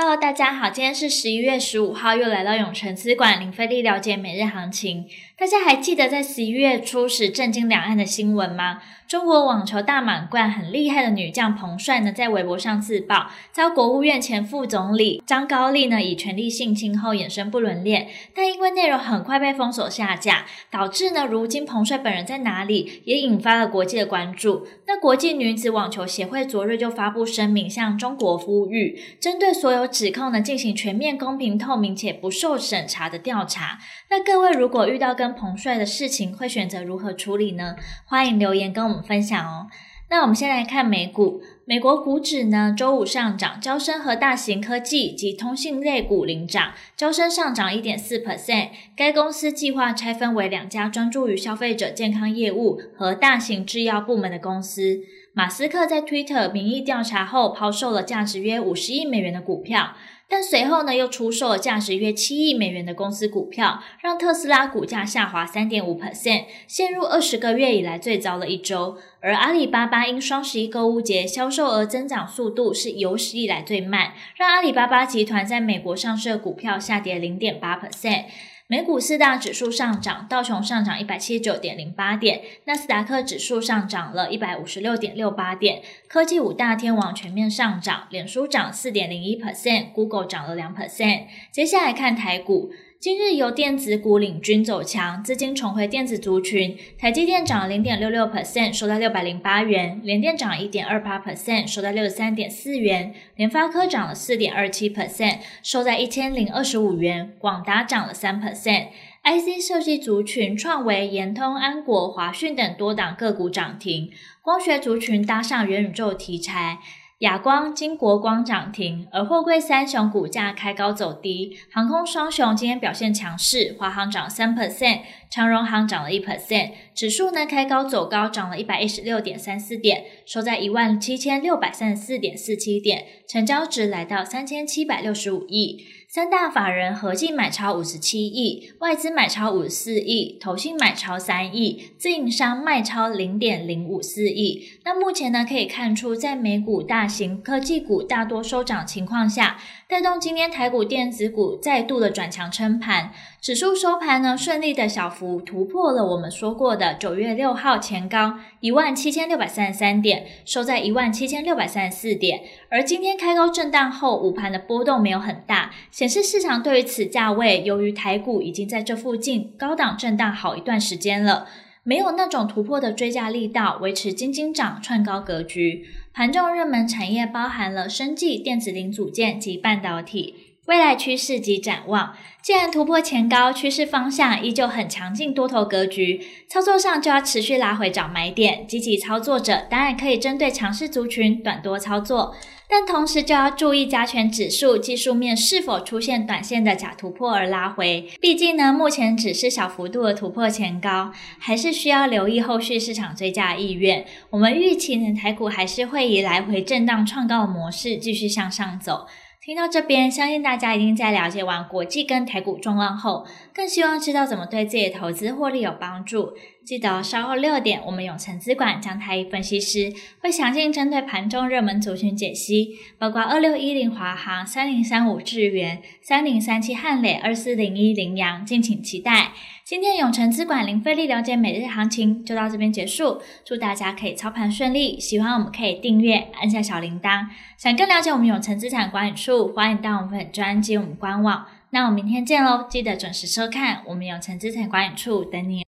Hello，大家好，今天是十一月十五号，又来到永城资管林飞利了解每日行情。大家还记得在十一月初时震惊两岸的新闻吗？中国网球大满贯很厉害的女将彭帅呢，在微博上自曝遭国务院前副总理张高丽呢以权力性侵后衍生不伦恋，但因为内容很快被封锁下架，导致呢如今彭帅本人在哪里也引发了国际的关注。那国际女子网球协会昨日就发布声明，向中国呼吁，针对所有指控呢进行全面、公平、透明且不受审查的调查。那各位如果遇到跟彭帅的事情会选择如何处理呢？欢迎留言跟我们分享哦。那我们先来看美股，美国股指呢周五上涨，娇生和大型科技及通信类股领涨，娇生上涨一点四 percent。该公司计划拆分为两家专注于消费者健康业务和大型制药部门的公司。马斯克在 Twitter 民意调查后抛售了价值约五十亿美元的股票。但随后呢，又出售了价值约七亿美元的公司股票，让特斯拉股价下滑三点五 percent，陷入二十个月以来最糟的一周。而阿里巴巴因双十一购物节销售额增长速度是有史以来最慢，让阿里巴巴集团在美国上市的股票下跌零点八 percent。美股四大指数上涨，道琼上涨一百七十九点零八点，纳斯达克指数上涨了一百五十六点六八点，科技五大天王全面上涨，脸书涨四点零一 percent，Google 涨了两 percent。接下来看台股。今日由电子股领军走强，资金重回电子族群。台积电涨零点六六 percent，收在六百零八元；联电涨一点二八 percent，收在六十三点四元；联发科涨了四点二七 percent，收在一千零二十五元；广达涨了三 percent。IC 设计族群创维、延通、安国、华讯等多档个股涨停，光学族群搭上元宇宙题材。亚光、金国光涨停，而货柜三雄股价开高走低，航空双雄今天表现强势，华航涨三 percent，长荣航涨了一 percent，指数呢开高走高，涨了一百一十六点三四点，收在一万七千六百三十四点四七点，成交值来到三千七百六十五亿。三大法人合计买超五十七亿，外资买超五十四亿，投信买超三亿，自营商卖超零点零五四亿。那目前呢，可以看出，在美股大型科技股大多收涨情况下，带动今天台股电子股再度的转强撑盘，指数收盘呢顺利的小幅突破了我们说过的九月六号前高一万七千六百三十三点，收在一万七千六百三十四点。而今天开高震荡后，午盘的波动没有很大。显示市场对于此价位，由于台股已经在这附近高档震荡好一段时间了，没有那种突破的追加力道，维持晶晶涨创高格局。盘中热门产业包含了生技、电子零组件及半导体。未来趋势及展望，既然突破前高，趋势方向依旧很强劲，多头格局，操作上就要持续拉回找买点。积极操作者当然可以针对强势族群短多操作。但同时就要注意加权指数技术面是否出现短线的假突破而拉回，毕竟呢，目前只是小幅度的突破前高，还是需要留意后续市场追加意愿。我们预期呢，台股还是会以来回震荡创高的模式继续向上走。听到这边，相信大家已经在了解完国际跟台股状况后，更希望知道怎么对自己的投资获利有帮助。记得稍后六点，我们永诚资管江太一分析师会详尽针对盘中热门族群解析，包括二六一零华航、三零三五智源、三零三七汉磊、二四零一羚羊，敬请期待。今天永诚资管零费力了解每日行情就到这边结束，祝大家可以操盘顺利。喜欢我们可以订阅，按下小铃铛。想更了解我们永诚资产管理处，欢迎到我们粉专及我们官网。那我们明天见喽，记得准时收看我们永诚资产管理处等你。